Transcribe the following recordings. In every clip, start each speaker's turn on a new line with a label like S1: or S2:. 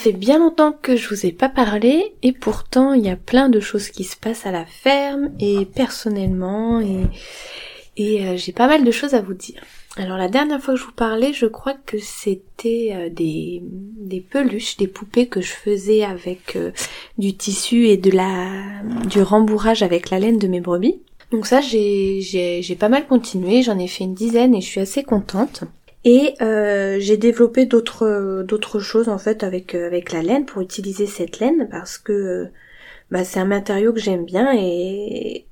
S1: fait bien longtemps que je vous ai pas parlé et pourtant il y a plein de choses qui se passent à la ferme et personnellement et, euh, j'ai pas mal de choses à vous dire. Alors la dernière fois que je vous parlais, je crois que c'était euh, des, peluches, des poupées que je faisais avec euh, du tissu et de la du rembourrage avec la laine de mes brebis. Donc ça j'ai j'ai pas mal continué, j'en ai fait une dizaine et je suis assez contente. Et euh, j'ai développé d'autres d'autres choses en fait avec avec la laine pour utiliser cette laine parce que bah, c'est un matériau que j'aime bien et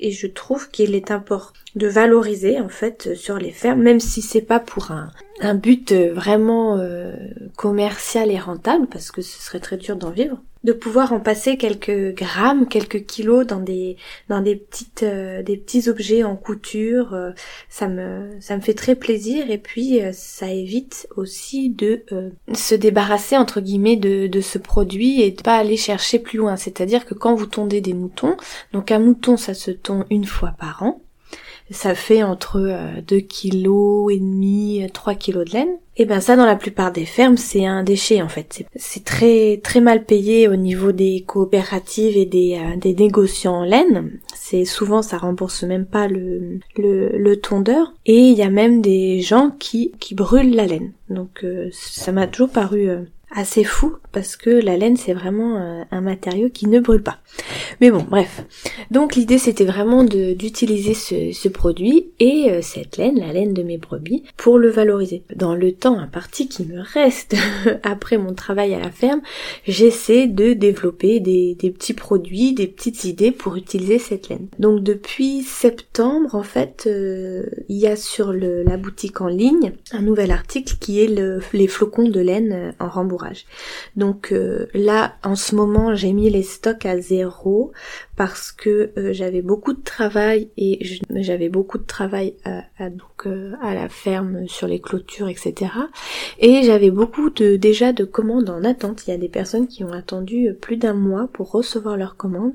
S1: et je trouve qu'il est important de valoriser en fait sur les fermes, même si c'est pas pour un, un but vraiment euh, commercial et rentable, parce que ce serait très dur d'en vivre de pouvoir en passer quelques grammes, quelques kilos dans des dans des petites euh, des petits objets en couture, euh, ça me ça me fait très plaisir et puis euh, ça évite aussi de se débarrasser entre guillemets de de ce produit et de pas aller chercher plus loin. C'est-à-dire que quand vous tondez des moutons, donc un mouton ça se tond une fois par an ça fait entre 2 euh, kg et demi, 3 kg de laine. Et ben ça dans la plupart des fermes c'est un déchet en fait. C'est très très mal payé au niveau des coopératives et des, euh, des négociants en laine. C'est souvent ça rembourse même pas le, le, le tondeur. Et il y a même des gens qui, qui brûlent la laine. Donc euh, ça m'a toujours paru assez fou parce que la laine c'est vraiment euh, un matériau qui ne brûle pas. Mais bon, bref. Donc l'idée c'était vraiment d'utiliser ce, produit et euh, cette laine, la laine de mes brebis, pour le valoriser. Dans le temps imparti qui me reste après mon travail à la ferme, j'essaie de développer des, petits produits, des petites idées pour utiliser cette laine. Donc depuis septembre en fait, euh, il y a sur la boutique en ligne un nouvel article qui est le, les flocons de laine en rembourrage. Donc euh, là, en ce moment, j'ai mis les stocks à zéro parce que euh, j'avais beaucoup de travail et j'avais beaucoup de travail euh, à la ferme sur les clôtures, etc. Et j'avais beaucoup de déjà de commandes en attente. Il y a des personnes qui ont attendu plus d'un mois pour recevoir leurs commandes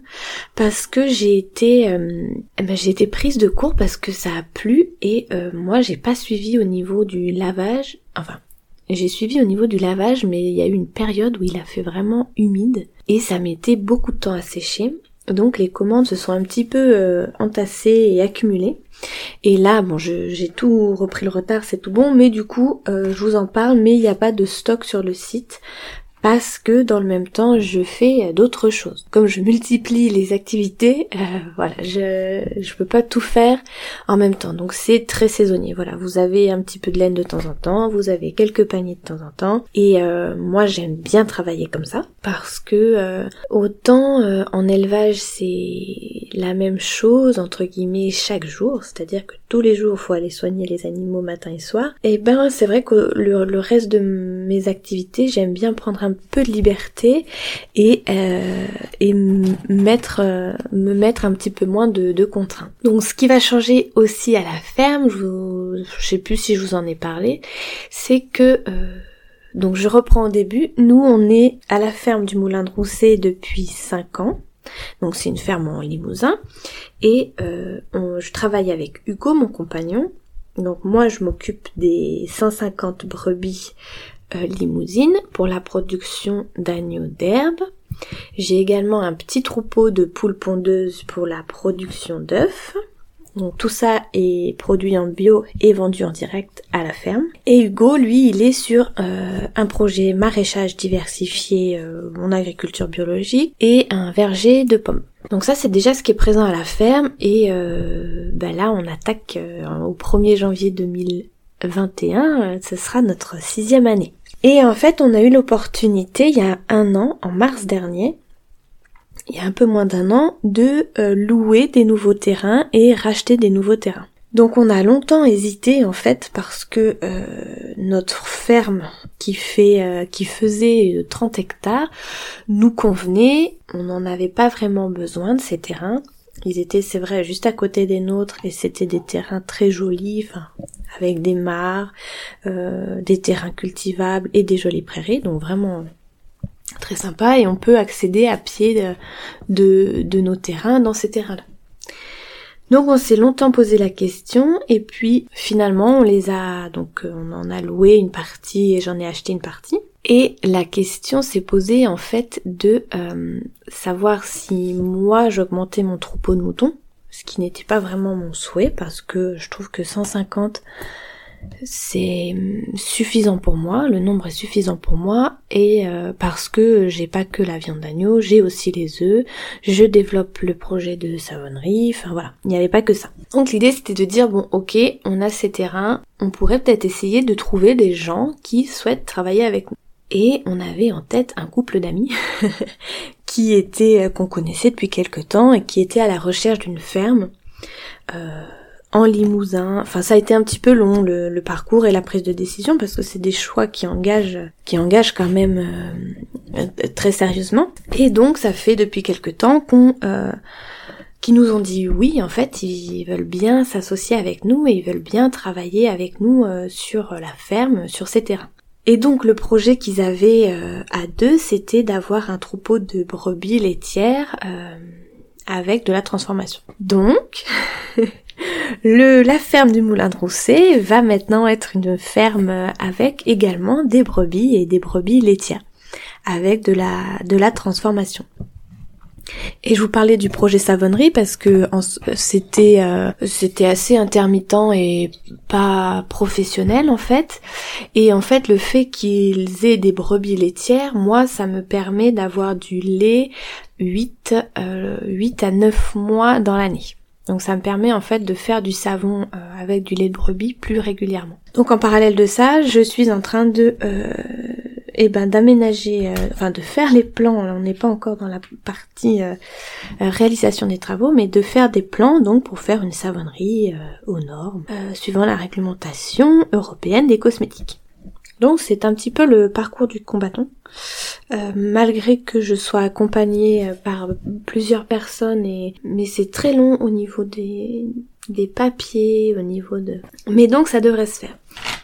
S1: parce que j'ai été eh ben, j'ai été prise de court parce que ça a plu et moi j'ai pas suivi au niveau du lavage. Enfin, j'ai suivi au niveau du lavage, mais il y a eu une période où il a fait vraiment humide et ça mettait beaucoup de temps à sécher. Donc les commandes se sont un petit peu euh, entassées et accumulées. Et là, bon, j'ai tout repris le retard, c'est tout bon, mais du coup, euh, je vous en parle, mais il n'y a pas de stock sur le site parce que dans le même temps je fais d'autres choses. Comme je multiplie les activités, euh, voilà, je je peux pas tout faire en même temps. Donc c'est très saisonnier. Voilà, vous avez un petit peu de laine de temps en temps, vous avez quelques paniers de temps en temps et euh, moi j'aime bien travailler comme ça parce que euh, autant en élevage c'est la même chose entre guillemets chaque jour, c'est-à-dire que tous les jours faut aller soigner les animaux matin et soir. Et ben c'est vrai que le, le reste de mes activités, j'aime bien prendre un peu de liberté et, euh, et mettre, euh, me mettre un petit peu moins de, contraintes. Donc ce qui va changer aussi à la ferme, je, vous, je sais plus si je vous en ai parlé, c'est que euh, donc je reprends au début, nous on est à la ferme du Moulin de Rousset depuis 5 ans. Donc c'est une ferme en Limousin et je travaille avec Hugo, mon compagnon. Donc moi je m'occupe des 150 brebis limousine pour la production d'agneaux d'herbe. J'ai également un petit troupeau de poules pondeuses pour la production d'œufs. Donc tout ça est produit en bio et vendu en direct à la ferme. Et Hugo, lui, il est sur euh, un projet maraîchage diversifié euh, en agriculture biologique et un verger de pommes. Donc ça c'est déjà ce qui est présent à la ferme et ben là on attaque au 1er janvier 2021, ce sera notre sixième année. Et en fait, on a eu l'opportunité il y a un an, en mars dernier, il y a un peu moins d'un an, de euh, louer des nouveaux terrains et racheter des nouveaux terrains. Donc on a longtemps hésité en fait parce que euh, notre ferme qui fait euh, qui faisait 30 hectares nous convenait, on n'en avait pas vraiment besoin de ces terrains. Ils étaient, c'est vrai, juste à côté des nôtres et c'était des terrains très jolis, enfin, avec des mares, euh, des terrains cultivables et des jolies prairies, donc vraiment très sympa et on peut accéder à pied de, nos terrains dans ces terrains-là. Donc on s'est longtemps posé la question et puis finalement on les a donc on en a loué une partie et j'en ai acheté une partie. Et la question s'est posée en fait de euh, savoir si moi j'augmentais mon troupeau de moutons, ce qui n'était pas vraiment mon souhait parce que je trouve que 150 c'est suffisant pour moi, le nombre est suffisant pour moi et euh, parce que j'ai pas que la viande d'agneau, j'ai aussi les œufs, je développe le projet de savonnerie, enfin voilà, il n'y avait pas que ça. Donc l'idée c'était de dire bon ok, on a ces terrains, on pourrait peut-être essayer de trouver des gens qui souhaitent travailler avec nous. Et on avait en tête un couple d'amis qui était euh, qu'on connaissait depuis quelque temps et qui était à la recherche d'une ferme. Euh, en Limousin. Enfin, ça a été un petit peu long le, parcours et la prise de décision parce que c'est des choix qui engagent, qui engagent quand même euh, très sérieusement. Et donc, ça fait depuis quelque temps qu'on euh, qui nous ont dit oui, en fait, ils veulent bien s'associer avec nous et ils veulent bien travailler avec nous sur la ferme, sur ces terrains. Et donc le projet qu'ils avaient à deux, c'était d'avoir un troupeau de brebis laitières avec de la transformation. Donc, Le, la ferme du Moulin de Rousset va maintenant être une ferme avec également des brebis et des brebis laitières, avec de la, de la transformation. Et je vous parlais du projet savonnerie parce que c'était euh, c'était assez intermittent et pas professionnel en fait. Et en fait le fait qu'ils aient des brebis laitières, moi ça me permet d'avoir du lait 8 euh, 8 à 9 mois dans l'année. Donc ça me permet en fait de faire du savon euh, avec du lait de brebis plus régulièrement. Donc en parallèle de ça, je suis en train de euh, eh ben d'aménager, euh, enfin de faire les plans. On n'est pas encore dans la partie réalisation des travaux, mais de faire des plans donc pour faire une savonnerie aux normes, suivant la réglementation européenne des cosmétiques. Donc c'est un petit peu le parcours du combattant. Euh, malgré que je sois accompagnée euh, par plusieurs personnes et mais c'est très long au niveau des des papiers, au niveau de mais donc ça devrait se faire.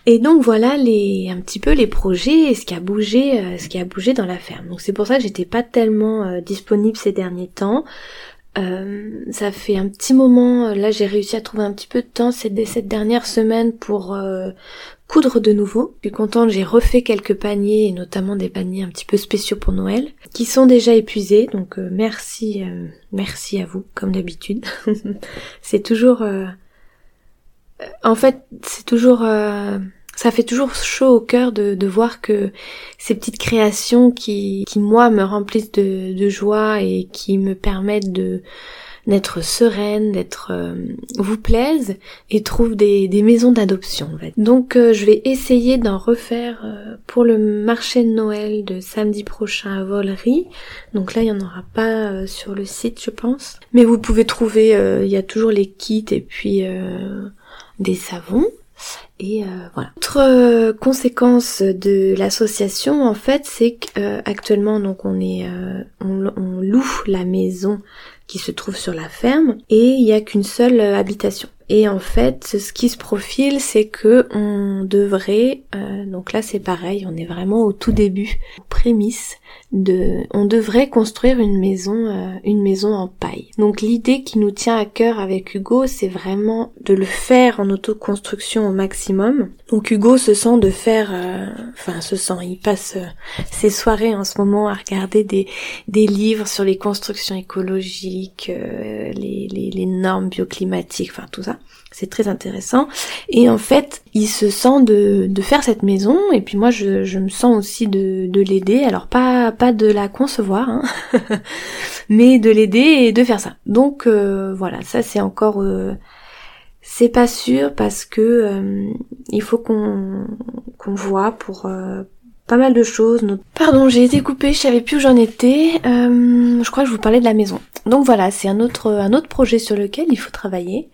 S1: Et donc voilà les un petit peu les projets et ce qui a bougé euh, ce qui a bougé dans la ferme. Donc c'est pour ça que j'étais pas tellement disponible ces derniers temps. ça fait un petit moment, là j'ai réussi à trouver un petit peu de temps cette, cette dernière semaine pour coudre de nouveau. Je suis contente, j'ai refait quelques paniers, et notamment des paniers un petit peu spéciaux pour Noël, qui sont déjà épuisés, donc euh, merci, euh, merci à vous, comme d'habitude. c'est toujours... Euh, en fait, c'est toujours... ça fait toujours chaud au cœur de, de, voir que ces petites créations qui, qui moi me remplissent de, de joie et qui me permettent de d'être sereine, d'être euh, vous plaise et trouve des, des maisons d'adoption en fait. Donc euh, je vais essayer d'en refaire euh, pour le marché de Noël de samedi prochain à Volery. Donc là il n'y en aura pas sur le site je pense. Mais vous pouvez trouver, il y a toujours les kits et puis des savons. Et voilà. Autre conséquence de l'association, en fait, c'est qu'actuellement, donc on est, on, on, loue la maison qui se trouve sur la ferme et il n'y a qu'une seule euh, habitation. Et en fait, ce qui se profile, c'est que on devrait, euh, donc là c'est pareil, on est vraiment au tout début, prémisse de, on devrait construire une maison, euh, une maison en paille. Donc l'idée qui nous tient à cœur avec Hugo, c'est vraiment de le faire en autoconstruction au maximum. Donc Hugo se sent de faire, euh, enfin se sent, il passe ses soirées en ce moment à regarder des, des livres sur les constructions écologiques, les, les, normes bioclimatiques, enfin tout ça. C'est très intéressant. Et en fait, il se sent de, faire cette maison, et puis moi je, me sens aussi de, de l'aider. Alors pas, pas de la concevoir, hein, mais de l'aider et de faire ça. Donc euh, voilà, ça c'est encore... Euh, c'est pas sûr parce que euh, il faut qu'on voit pour pas mal de choses. Pardon, j'ai été coupée, je savais plus où j'en étais. Euh, je crois que je vous parlais de la maison. Donc voilà, c'est un autre un autre projet sur lequel il faut travailler.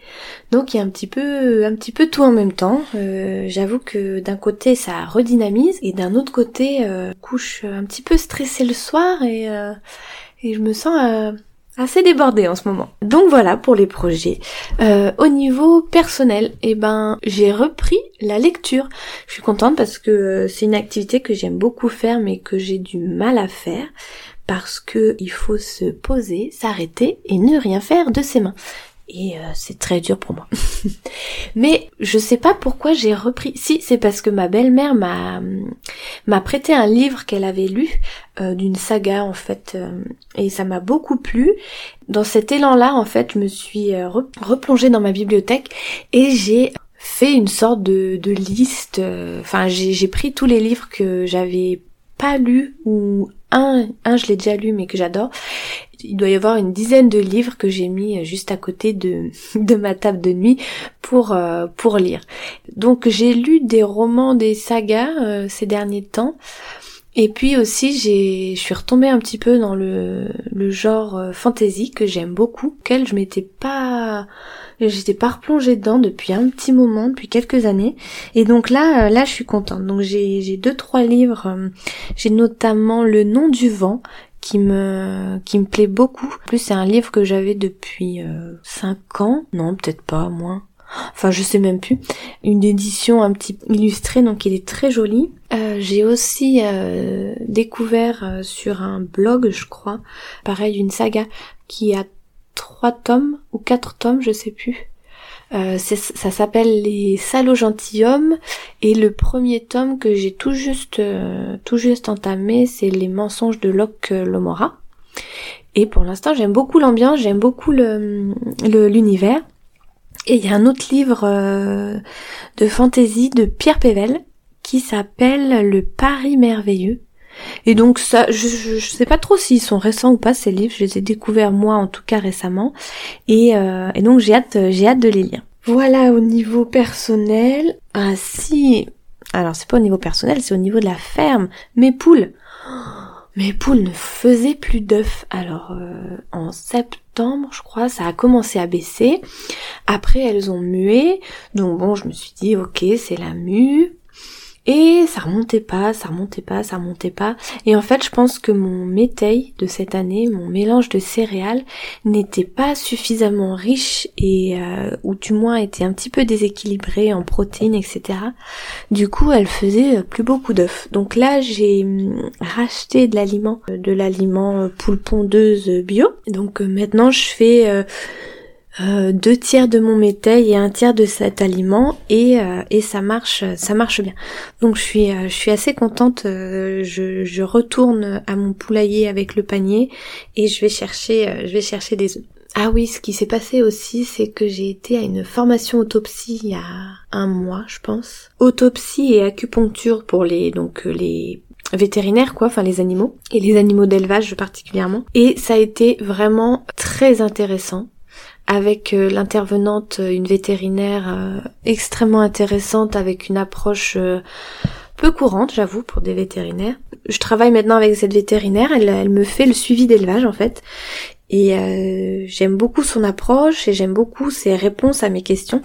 S1: Donc il y a un petit peu un petit peu tout en même temps. Euh, j'avoue que d'un côté ça redynamise et d'un autre côté euh, couche un petit peu stressée le soir et et je me sens assez débordée en ce moment. Donc voilà pour les projets. Euh, au niveau personnel, eh ben j'ai repris la lecture. Je suis contente parce que c'est une activité que j'aime beaucoup faire mais que j'ai du mal à faire parce que il faut se poser, s'arrêter et ne rien faire de ses mains. Et euh, c'est très dur pour moi. Mais je sais pas pourquoi j'ai repris. Si, c'est parce que ma belle-mère m'a m'a prêté un livre qu'elle avait lu euh, d'une saga en fait, euh, et ça m'a beaucoup plu. Dans cet élan-là, en fait, je me suis replongée dans ma bibliothèque et j'ai fait une sorte de, de liste. Enfin, j'ai pris tous les livres que j'avais pas lus ou un, un je l'ai déjà lu mais que j'adore il doit y avoir une dizaine de livres que j'ai mis juste à côté de, ma table de nuit pour, euh, pour lire. Donc j'ai lu des romans, des sagas euh, ces derniers temps. Et puis aussi j'ai je suis retombée un petit peu dans le, genre euh, fantasy que j'aime beaucoup, quel je m'étais pas j'étais pas replongée dedans depuis un petit moment, depuis quelques années. Et donc là là je suis contente. Donc j'ai j'ai deux trois livres, j'ai notamment Le nom du vent qui me qui me plaît beaucoup. En plus, c'est un livre que j'avais depuis euh, 5 ans, non, peut-être pas moins. Enfin, je sais même plus. Une édition un petit illustrée, donc il est très joli. Euh, j'ai aussi euh, découvert euh, sur un blog, je crois, pareil, d'une saga qui a trois tomes ou quatre tomes, je sais plus. Euh, ça s'appelle Les salauds gentilshommes et le premier tome que j'ai tout juste euh, tout juste entamé, c'est Les mensonges de Locke Lomora. Et pour l'instant, j'aime beaucoup l'ambiance, j'aime beaucoup le l'univers. Et il y a un autre livre euh, de fantasy de Pierre Pével qui s'appelle Le Paris merveilleux. Et donc ça, je, je, sais pas trop s'ils sont récents ou pas ces livres. Je les ai découverts moi en tout cas récemment, et, euh, et donc j'ai hâte, j'ai hâte de les lire. Voilà au niveau personnel. Ah si, alors c'est pas au niveau personnel, c'est au niveau de la ferme. Mes poules, mes poules ne faisaient plus d'œufs. Alors euh, en septembre, je crois, ça a commencé à baisser. Après elles ont mué, donc bon, je me suis dit ok, c'est la mue. Et ça remontait pas, ça remontait pas, ça remontait pas. Et en fait, je pense que mon métail de cette année, mon mélange de céréales, n'était pas suffisamment riche et euh, ou du moins était un petit peu déséquilibré en protéines, etc. Du coup, elle faisait plus beaucoup d'œufs. Donc là, j'ai hum, racheté de l'aliment, de l'aliment poule pondeuse bio. Donc euh, maintenant, je fais euh, euh, deux tiers de mon métail et un tiers de cet aliment et, euh, et ça marche ça marche bien donc je suis euh, je suis assez contente je, je retourne à mon poulailler avec le panier et je vais chercher je vais chercher des œufs ah oui, ce qui s'est passé aussi, c'est que j'ai été à une formation autopsie il y a un mois, je pense. Autopsie et acupuncture pour les donc les vétérinaires quoi, enfin les animaux et les animaux d'élevage particulièrement. Et ça a été vraiment très intéressant avec euh, l'intervenante, euh, une vétérinaire euh, extrêmement intéressante, avec une approche peu courante, j'avoue, pour des vétérinaires. Je travaille maintenant avec cette vétérinaire, elle, elle me fait le suivi d'élevage en fait, et euh, j'aime beaucoup son approche et j'aime beaucoup ses réponses à mes questions.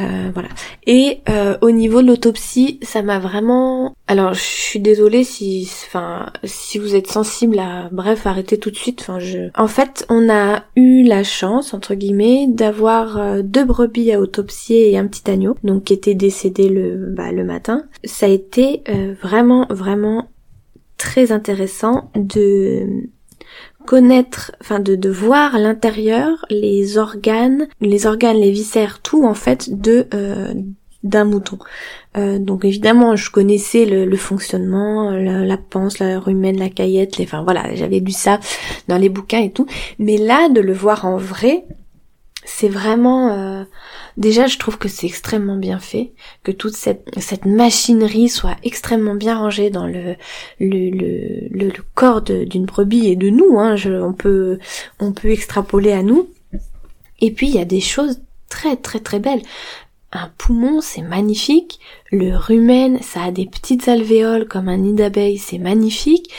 S1: Euh, voilà. Et euh, au niveau de l'autopsie, ça m'a vraiment. Alors, je suis désolée si, enfin, si vous êtes sensible à, bref, arrêtez tout de suite. Enfin, je. En fait, on a eu la chance entre guillemets d'avoir deux brebis à autopsier et un petit agneau, donc qui était décédé le, bah, le matin. Ça a été vraiment, vraiment très intéressant de connaître, enfin de, de voir l'intérieur, les organes, les organes, les viscères, tout en fait de euh, d'un mouton. Euh, donc évidemment, je connaissais le, fonctionnement, la, la panse, la rumen, la caillette, les, enfin voilà, j'avais lu ça dans les bouquins et tout. Mais là, de le voir en vrai, c'est vraiment euh, déjà je trouve que c'est extrêmement bien fait que toute cette, cette machinerie soit extrêmement bien rangée dans le le, le, le, corps d'une brebis et de nous hein, je, on peut on peut extrapoler à nous et puis il y a des choses très très très belles un poumon, c'est magnifique. Le rumen, ça a des petites alvéoles comme un nid d'abeille, c'est magnifique.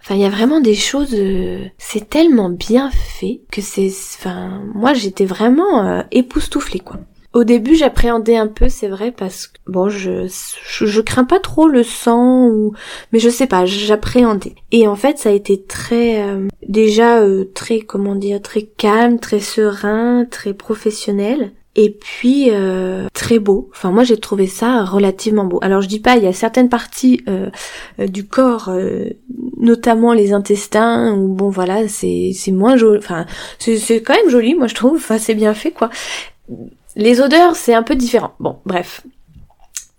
S1: Enfin, il y a vraiment des choses. Euh, c'est tellement bien fait que c'est. Enfin, moi, j'étais vraiment euh, époustouflée, quoi. Au début, j'appréhendais un peu, c'est vrai, parce que bon, je, je, crains pas trop le sang ou, mais je sais pas, j'appréhendais. Et en fait, ça a été très, euh, déjà très, comment dire, très calme, très serein, très professionnel. et puis euh, très beau. Enfin moi j'ai trouvé ça relativement beau. Alors je dis pas, il y a certaines parties euh, euh, du corps, notamment les intestins, où bon voilà c'est c'est moins joli. Enfin c'est quand même joli, moi je trouve. Enfin c'est bien fait quoi. Les odeurs c'est un peu différent. Bon bref.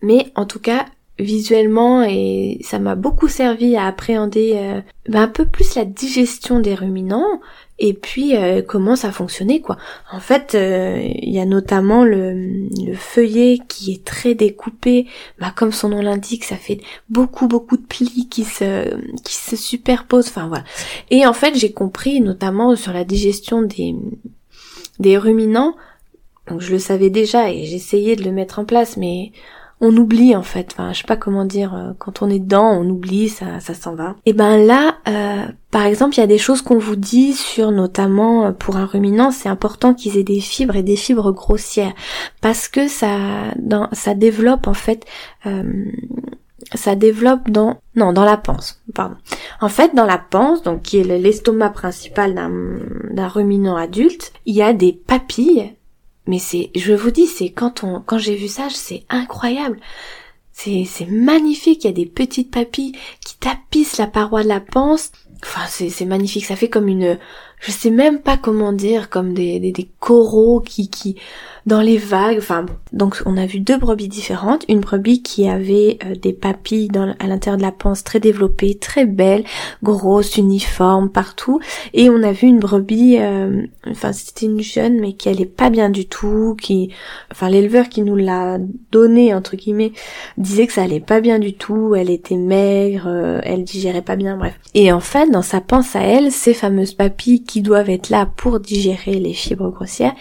S1: Mais en tout cas visuellement et ça m'a beaucoup servi à appréhender ben, un peu plus la digestion des ruminants et puis euh, comment ça fonctionnait quoi. En fait, euh, il y a notamment le, le, feuillet qui est très découpé, bah, comme son nom l'indique, ça fait beaucoup beaucoup de plis qui se qui se superposent. Enfin voilà. Et en fait, j'ai compris notamment sur la digestion des des ruminants. Donc je le savais déjà et j'essayais de le mettre en place, mais on oublie en fait. Enfin, je sais pas comment dire. Euh, quand on est dedans, on oublie, ça, ça s'en va. Et ben là, euh, par exemple, il y a des choses qu'on vous dit sur, notamment euh, pour un ruminant, c'est important qu'ils aient des fibres et des fibres grossières parce que ça, ça développe en fait. ça développe dans non dans la panse pardon en fait dans la panse donc qui est l'estomac principal d'un ruminant adulte il y a des papilles mais c'est, je vous dis, c'est quand on, quand j'ai vu ça, c'est incroyable. C'est, c'est magnifique. Il y a des petites papilles qui tapissent la paroi de la panse. Enfin, c'est, c'est magnifique. Ça fait comme une, je sais même pas comment dire, comme des, des, des coraux qui, qui, dans les vagues. Enfin, donc on a vu deux brebis différentes. Une brebis qui avait euh, des papilles dans, à l'intérieur de la panse très développées, très belles, grosses, uniformes partout. Et on a vu une brebis, euh, enfin c'était une jeune mais qui allait pas bien du tout, qui, enfin l'éleveur qui nous l'a donné entre guillemets disait que ça allait pas bien du tout. Elle était maigre, euh, elle digérait pas bien, bref. Et en fait, dans sa panse à elle, ces fameuses papilles doivent être là pour digérer les fibres grossières,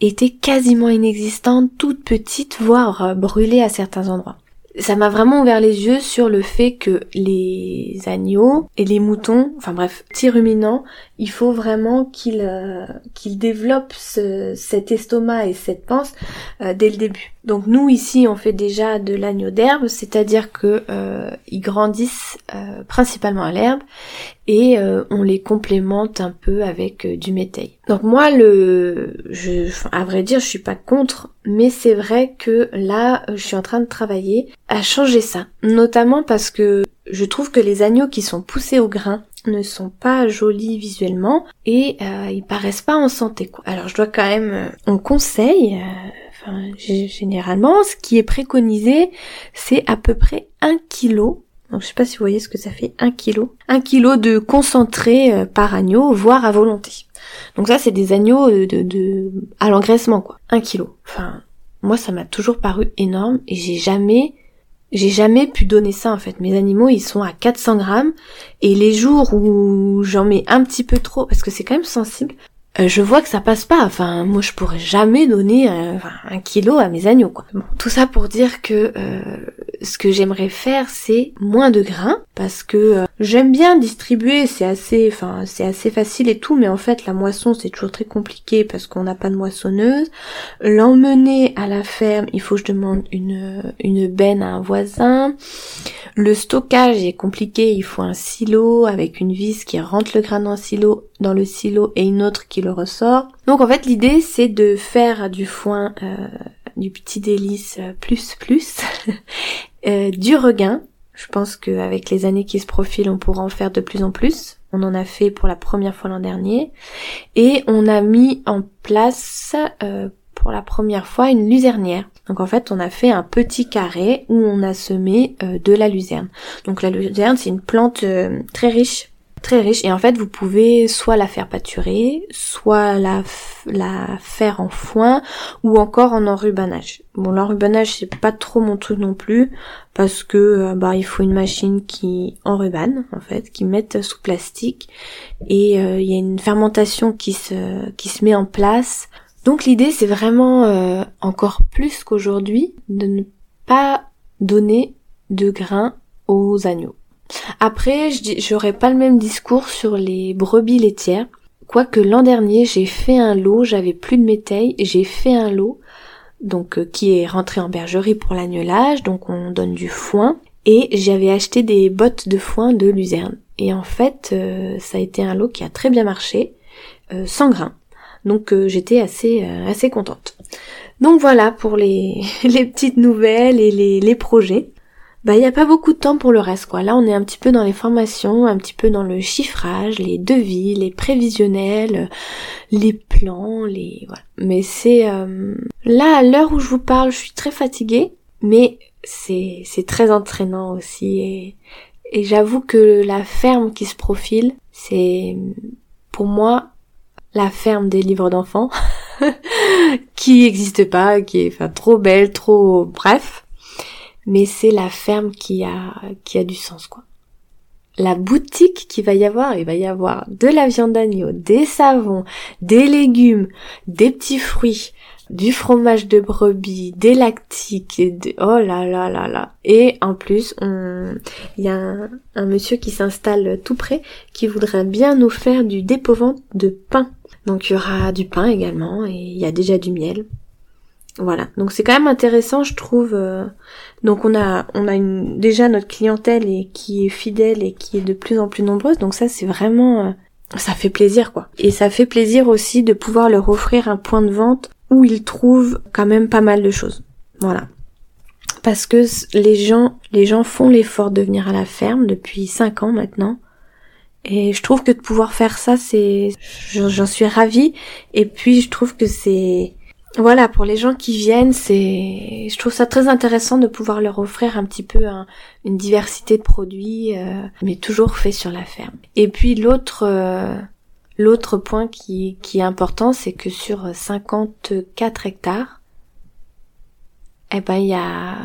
S1: était quasiment inexistante, toute petite, voire euh, brûlée à certains endroits. Ça m'a vraiment ouvert les yeux sur le fait que les agneaux et les moutons, enfin bref, petits ruminants, il faut vraiment qu'ils euh, qu'ils développent cet estomac et cette panse euh, dès le début. Donc nous ici on fait déjà de l'agneau d'herbe, c'est-à-dire que euh, grandissent principalement à l'herbe et on les complémente un peu avec du métail. Donc moi le à vrai dire je suis pas contre mais c'est vrai que là je suis en train de travailler à changer ça, notamment parce que je trouve que les agneaux qui sont poussés au grain ne sont pas jolis visuellement et euh, ils paraissent pas en santé quoi. Alors je dois quand même euh, on conseille euh, généralement ce qui est préconisé c'est à peu près un kilo donc je sais pas si vous voyez ce que ça fait un kilo un kilo de concentré euh, par agneau voire à volonté. Donc ça c'est des agneaux de, de à l'engraissement quoi un kilo. Enfin moi ça m'a toujours paru énorme et j'ai jamais j'ai jamais pu donner ça en fait. Mes animaux ils sont à 400 grammes et les jours où j'en mets un petit peu trop parce que c'est quand même sensible, euh, je vois que ça passe pas. Enfin, moi, je pourrais jamais donner un, un kilo à mes agneaux, quoi. tout ça pour dire que euh, ce que j'aimerais faire, c'est moins de grains, parce que euh, j'aime bien distribuer. C'est assez, enfin, c'est assez facile et tout, mais en fait, la moisson, c'est toujours très compliqué parce qu'on n'a pas de moissonneuse. L'emmener à la ferme, il faut que je demande une une benne à un voisin. Le stockage est compliqué. Il faut un silo avec une vis qui rentre le grain dans le silo, dans le silo et une autre qui ressort. Donc en fait l'idée c'est de faire du foin, euh, du petit délice euh, plus plus, euh, du regain. Je pense qu'avec les années qui se profilent on pourra en faire de plus en plus. On en a fait pour la première fois l'an dernier. Et on a mis en place pour la première fois une luzernière. Donc en fait, on a fait un petit carré où on a semé de la luzerne. Donc la luzerne, c'est une plante très riche très riche et en fait vous pouvez soit la faire pâturer, soit la, la faire en foin ou encore en enrubanage. Bon l'enrubanage c'est pas trop mon truc non plus parce que euh, bah il faut une machine qui enrubane en fait, qui mette sous plastique et euh, il y a une fermentation qui se qui se met en place. Donc l'idée c'est vraiment euh, encore plus qu'aujourd'hui de ne pas donner de grains aux agneaux. Après, j'aurais pas le même discours sur les brebis laitières. Quoique l'an dernier, j'ai fait un lot, j'avais plus de métail, j'ai fait un lot, donc euh, qui est rentré en bergerie pour l'agnelage, donc on donne du foin, et j'avais acheté des bottes de foin de luzerne. Et en fait, euh, ça a été un lot qui a très bien marché, euh, sans grains. Donc j'étais assez assez contente. Donc voilà pour les, les petites nouvelles et les, les projets. Bah il n'y a pas beaucoup de temps pour le reste quoi. Là on est un petit peu dans les formations, un petit peu dans le chiffrage, les devis, les prévisionnels, les plans, les voilà. Mais c'est là à l'heure où je vous parle, je suis très fatiguée, mais c'est c'est très entraînant aussi et et j'avoue que la ferme qui se profile, c'est pour moi la ferme des livres d'enfants qui n'existe pas, qui est enfin trop belle, trop bref, mais c'est la ferme qui a qui a du sens quoi. La boutique qui va y avoir, il va y avoir de la viande d'agneau, des savons, des légumes, des petits fruits, du fromage de brebis, des lactiques, et oh là là là là. Et en plus, il y a un, monsieur qui s'installe tout près qui voudrait bien nous faire du dépôt-vente de pain. Donc il y aura du pain également et il y a déjà du miel. Voilà, donc c'est quand même intéressant, je trouve. Euh, donc on a, on a déjà notre clientèle et qui est fidèle et qui est de plus en plus nombreuse. Donc ça, c'est vraiment, euh, ça fait plaisir quoi. Et ça fait plaisir aussi de pouvoir leur offrir un point de vente où ils trouvent quand même pas mal de choses. Voilà. Parce que les gens, les gens font l'effort de venir à la ferme depuis 5 ans maintenant. Et je trouve que de pouvoir faire ça, c'est, j'en suis ravie. Et puis je trouve que c'est, voilà, pour les gens qui viennent, c'est, je trouve ça très intéressant de pouvoir leur offrir un petit peu une diversité de produits, euh, mais toujours fait sur la ferme. Et puis l'autre, euh, L'autre point qui, qui est important, c'est que sur 54 hectares, eh ben, il y a,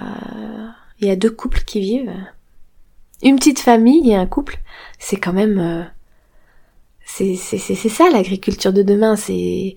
S1: il y a deux couples qui vivent. Une petite famille et un couple. C'est quand même, euh, c'est, ça l'agriculture de demain. C'est,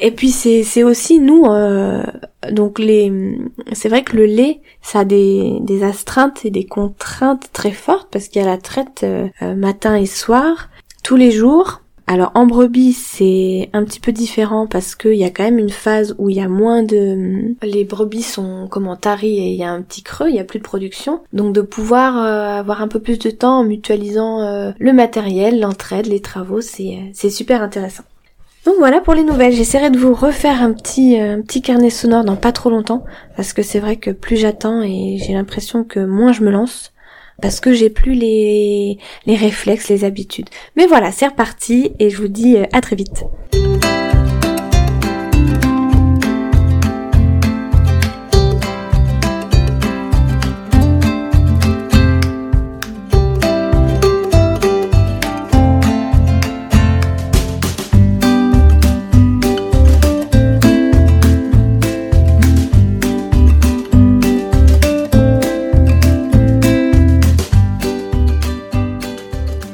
S1: et puis c'est, c'est aussi nous, euh, donc les, c'est vrai que le lait, ça a des, des astreintes et des contraintes très fortes parce qu'il y a la traite euh, matin et soir tous les jours alors en brebis c'est un petit peu différent parce qu'il y a quand même une phase où il y a moins de... Les brebis sont comment taries et il y a un petit creux, il y a plus de production. Donc de pouvoir euh, avoir un peu plus de temps en mutualisant euh, le matériel, l'entraide, les travaux, c'est, euh, c'est super intéressant. Donc voilà pour les nouvelles. J'essaierai de vous refaire un petit un petit carnet sonore dans pas trop longtemps parce que c'est vrai que plus j'attends et j'ai l'impression que moins je me lance parce que j'ai plus les, les réflexes, les habitudes. Mais voilà, c'est reparti et je vous dis euh, à très vite.